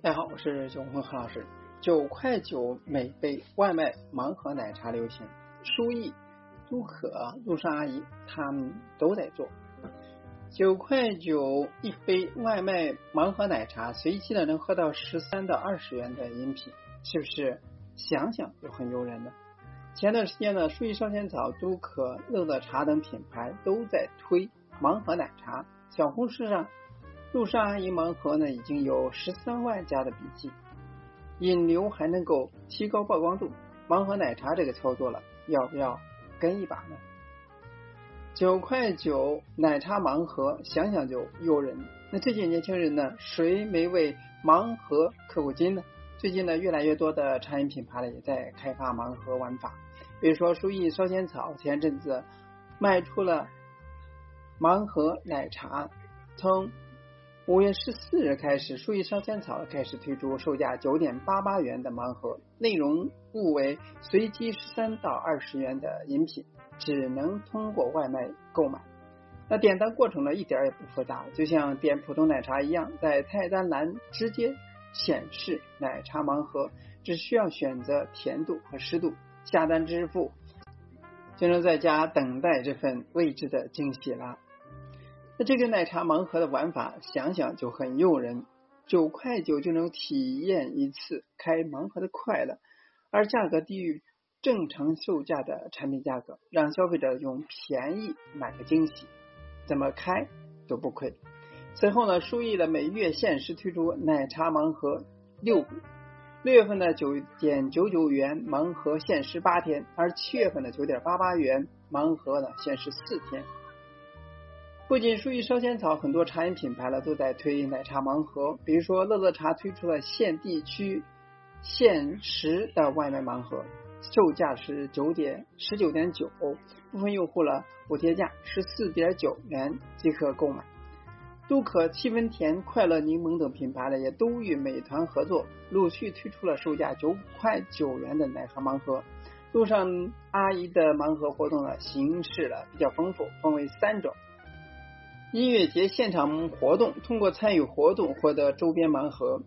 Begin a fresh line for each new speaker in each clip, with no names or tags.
大家好，我是九红何老师。九块九每杯外卖盲盒奶茶流行，舒逸、都可、路上阿姨他们都在做。九块九一杯外卖盲盒奶茶，随机的能喝到十三到二十元的饮品，是不是想想就很诱人呢？前段时间呢，舒逸烧仙草、都可、乐乐茶等品牌都在推盲盒奶茶，小红书上。陆上阿姨盲盒呢，已经有十三万加的笔记，引流还能够提高曝光度。盲盒奶茶这个操作了，要不要跟一把呢？九块九奶茶盲盒，想想就诱人。那这些年轻人呢，谁没为盲盒氪过金呢？最近呢，越来越多的茶饮品牌呢，也在开发盲盒玩法。比如说，舒逸烧仙草前阵子卖出了盲盒奶茶，从五月十四日开始，舒逸烧仙草开始推出售价九点八八元的盲盒，内容物为随机十三到二十元的饮品，只能通过外卖购买。那点单过程呢，一点也不复杂，就像点普通奶茶一样，在菜单栏直接显示奶茶盲盒，只需要选择甜度和湿度，下单支付，就能在家等待这份未知的惊喜了。那这个奶茶盲盒的玩法，想想就很诱人，九块九就能体验一次开盲盒的快乐，而价格低于正常售价的产品价格，让消费者用便宜买个惊喜，怎么开都不亏。随后呢，舒逸的每月限时推出奶茶盲盒六股，六月份的九点九九元盲盒限时八天，而七月份的九点八八元盲盒呢限时四天。不仅舒逸烧仙草，很多茶饮品牌呢都在推奶茶盲盒。比如说，乐乐茶推出了限地区限时的外卖盲盒，售价是九点十九点九，部分用户了补贴价十四点九元即可购买。都可、七分甜、快乐柠檬等品牌呢也都与美团合作，陆续推出了售价九块九元的奶茶盲盒。路上阿姨的盲盒活动呢形式呢比较丰富，分为三种。音乐节现场活动，通过参与活动获得周边盲盒；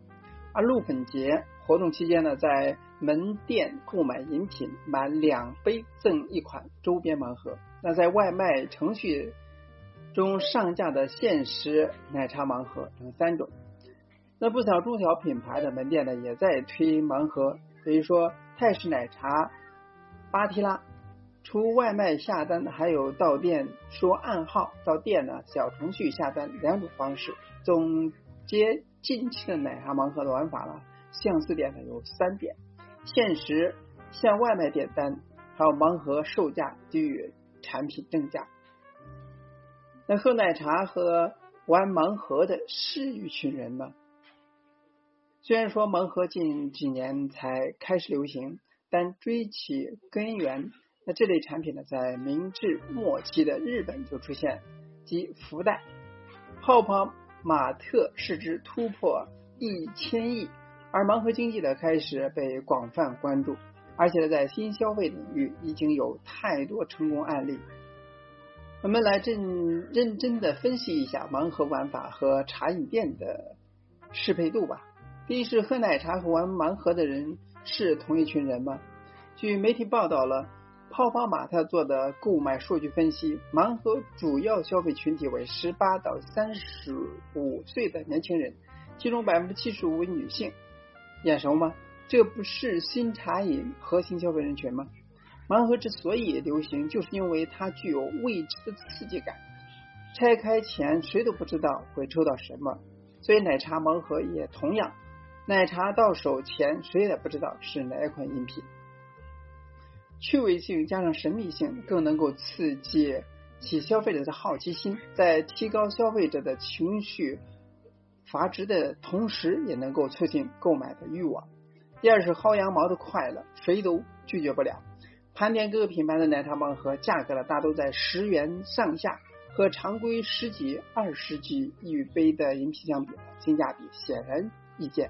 而鹿粉节活动期间呢，在门店购买饮品满两杯赠一款周边盲盒。那在外卖程序中上架的限时奶茶盲盒等三种。那不少中小品牌的门店呢，也在推盲盒，比如说泰式奶茶、巴提拉。除外卖下单，还有到店说暗号，到店呢小程序下单两种方式。总结近期的奶茶盲盒的玩法呢，相似点呢有三点：限时向外卖点单，还有盲盒售价低于产品正价。那喝奶茶和玩盲盒的是一群人吗？虽然说盲盒近几年才开始流行，但追其根源。这类产品呢，在明治末期的日本就出现，即福袋、泡泡玛特市值突破一千亿，而盲盒经济的开始被广泛关注，而且呢，在新消费领域已经有太多成功案例。我们来认认真的分析一下盲盒玩法和茶饮店的适配度吧。第一是喝奶茶和玩盲盒的人是同一群人吗？据媒体报道了。泡泡玛特做的购买数据分析，盲盒主要消费群体为十八到三十五岁的年轻人，其中百分之七十五为女性。眼熟吗？这不是新茶饮核心消费人群吗？盲盒之所以流行，就是因为它具有未知的刺激感。拆开前谁都不知道会抽到什么，所以奶茶盲盒也同样，奶茶到手前谁也不知道是哪款饮品。趣味性加上神秘性，更能够刺激起消费者的好奇心，在提高消费者的情绪阀值的同时，也能够促进购买的欲望。第二是薅羊毛的快乐，谁都拒绝不了。盘点各个品牌的奶茶盲盒，价格呢大都在十元上下，和常规十几、二十几一杯的饮品相比，性价比显然易见。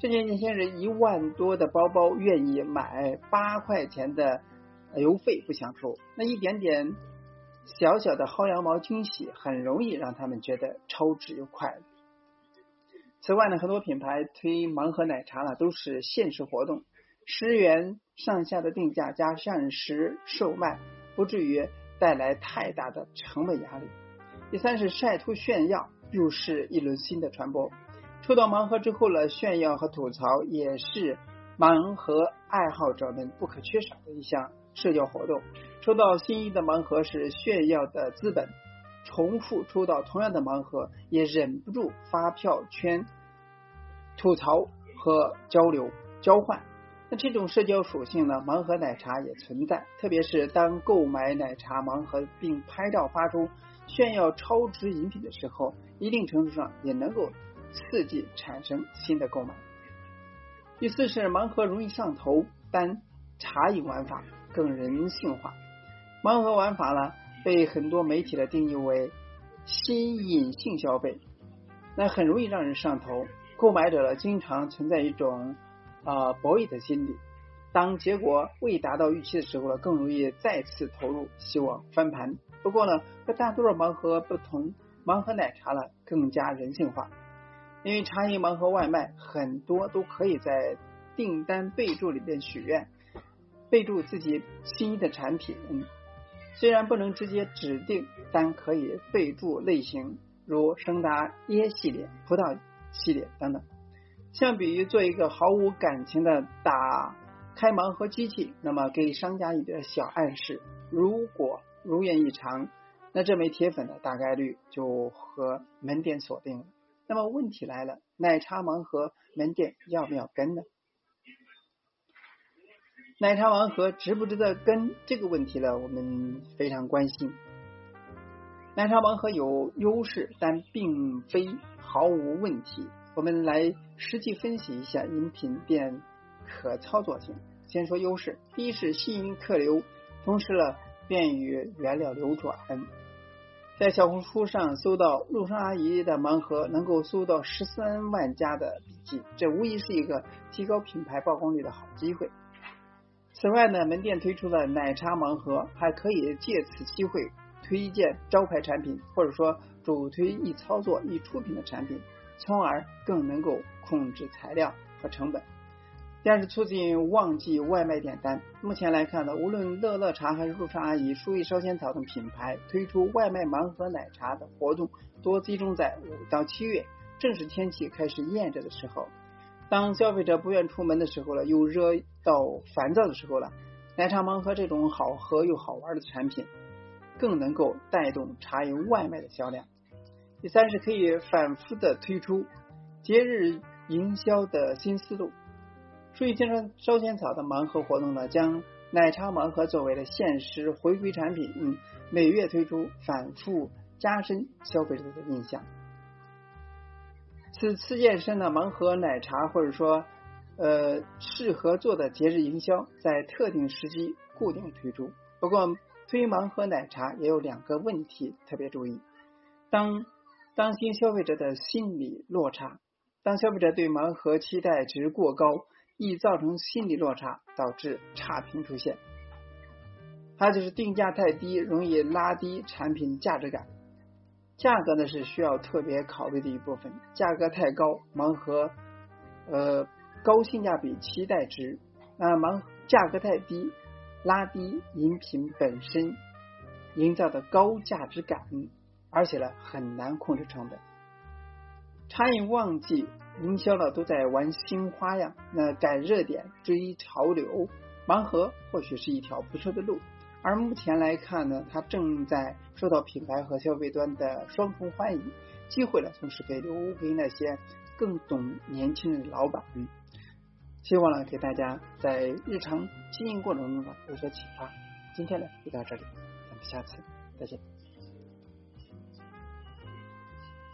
这些年轻人一万多的包包愿意买八块钱的邮费不想出，那一点点小小的薅羊毛惊喜，很容易让他们觉得超值又快乐。此外呢，很多品牌推盲盒奶茶呢，都是限时活动，十元上下的定价加限时售卖，不至于带来太大的成本压力。第三是晒图炫耀，又是一轮新的传播。抽到盲盒之后呢，炫耀和吐槽也是盲盒爱好者们不可缺少的一项社交活动。抽到心仪的盲盒是炫耀的资本。重复抽到同样的盲盒，也忍不住发票圈吐槽和交流交换。那这种社交属性呢？盲盒奶茶也存在，特别是当购买奶茶盲盒并拍照发出炫耀超值饮品的时候，一定程度上也能够刺激产生新的购买。第四是盲盒容易上头，但茶饮玩法更人性化。盲盒玩法呢？被很多媒体的定义为新隐性消费，那很容易让人上头。购买者呢，经常存在一种啊博弈的心理。当结果未达到预期的时候呢，更容易再次投入，希望翻盘。不过呢，和大多数盲盒不同，盲盒奶茶呢更加人性化。因为茶饮盲盒外卖很多都可以在订单备注里边许愿，备注自己心仪的产品。虽然不能直接指定，但可以备注类型，如生达椰系列、葡萄系列等等。相比于做一个毫无感情的打开盲盒机器，那么给商家一点小暗示，如果如愿以偿，那这枚铁粉的大概率就和门店锁定了。那么问题来了，奶茶盲盒门店要不要跟呢？奶茶盲盒值不值得跟这个问题呢？我们非常关心。奶茶盲盒有优势，但并非毫无问题。我们来实际分析一下饮品店可操作性。先说优势，第一是吸引客流，同时呢便于原料流转。在小红书上搜到陆生阿姨的盲盒，能够搜到十三万加的笔记，这无疑是一个提高品牌曝光率的好机会。此外呢，门店推出的奶茶盲盒还可以借此机会推荐招牌产品，或者说主推易操作、易出品的产品，从而更能够控制材料和成本。第二是促进旺季外卖点单。目前来看呢，无论乐乐茶还是陆上阿姨、舒意烧仙草等品牌推出外卖盲盒奶茶的活动，多集中在五到七月，正是天气开始炎热的时候。当消费者不愿出门的时候了，又热到烦躁的时候了，奶茶盲盒这种好喝又好玩的产品，更能够带动茶饮外卖的销量。第三是可以反复的推出节日营销的新思路。属于金川烧仙草的盲盒活动呢，将奶茶盲盒作为了限时回归产品，每月推出，反复加深消费者的印象。此次健身的盲盒奶茶，或者说呃适合做的节日营销，在特定时机固定推出。不过推盲盒奶茶也有两个问题特别注意：当当心消费者的心理落差，当消费者对盲盒期待值过高，易造成心理落差，导致差评出现；还有就是定价太低，容易拉低产品价值感。价格呢是需要特别考虑的一部分，价格太高，盲盒呃高性价比期待值，那盲价格太低，拉低饮品本身营造的高价值感，而且呢很难控制成本。茶饮旺季营销呢都在玩新花样，那赶热点追潮流，盲盒或许是一条不错的路。而目前来看呢，它正在受到品牌和消费端的双重欢迎，机会呢，同时给留给那些更懂年轻人的老板。希望呢，给大家在日常经营过程中呢有所启发。今天呢就到这里，咱们下次再见。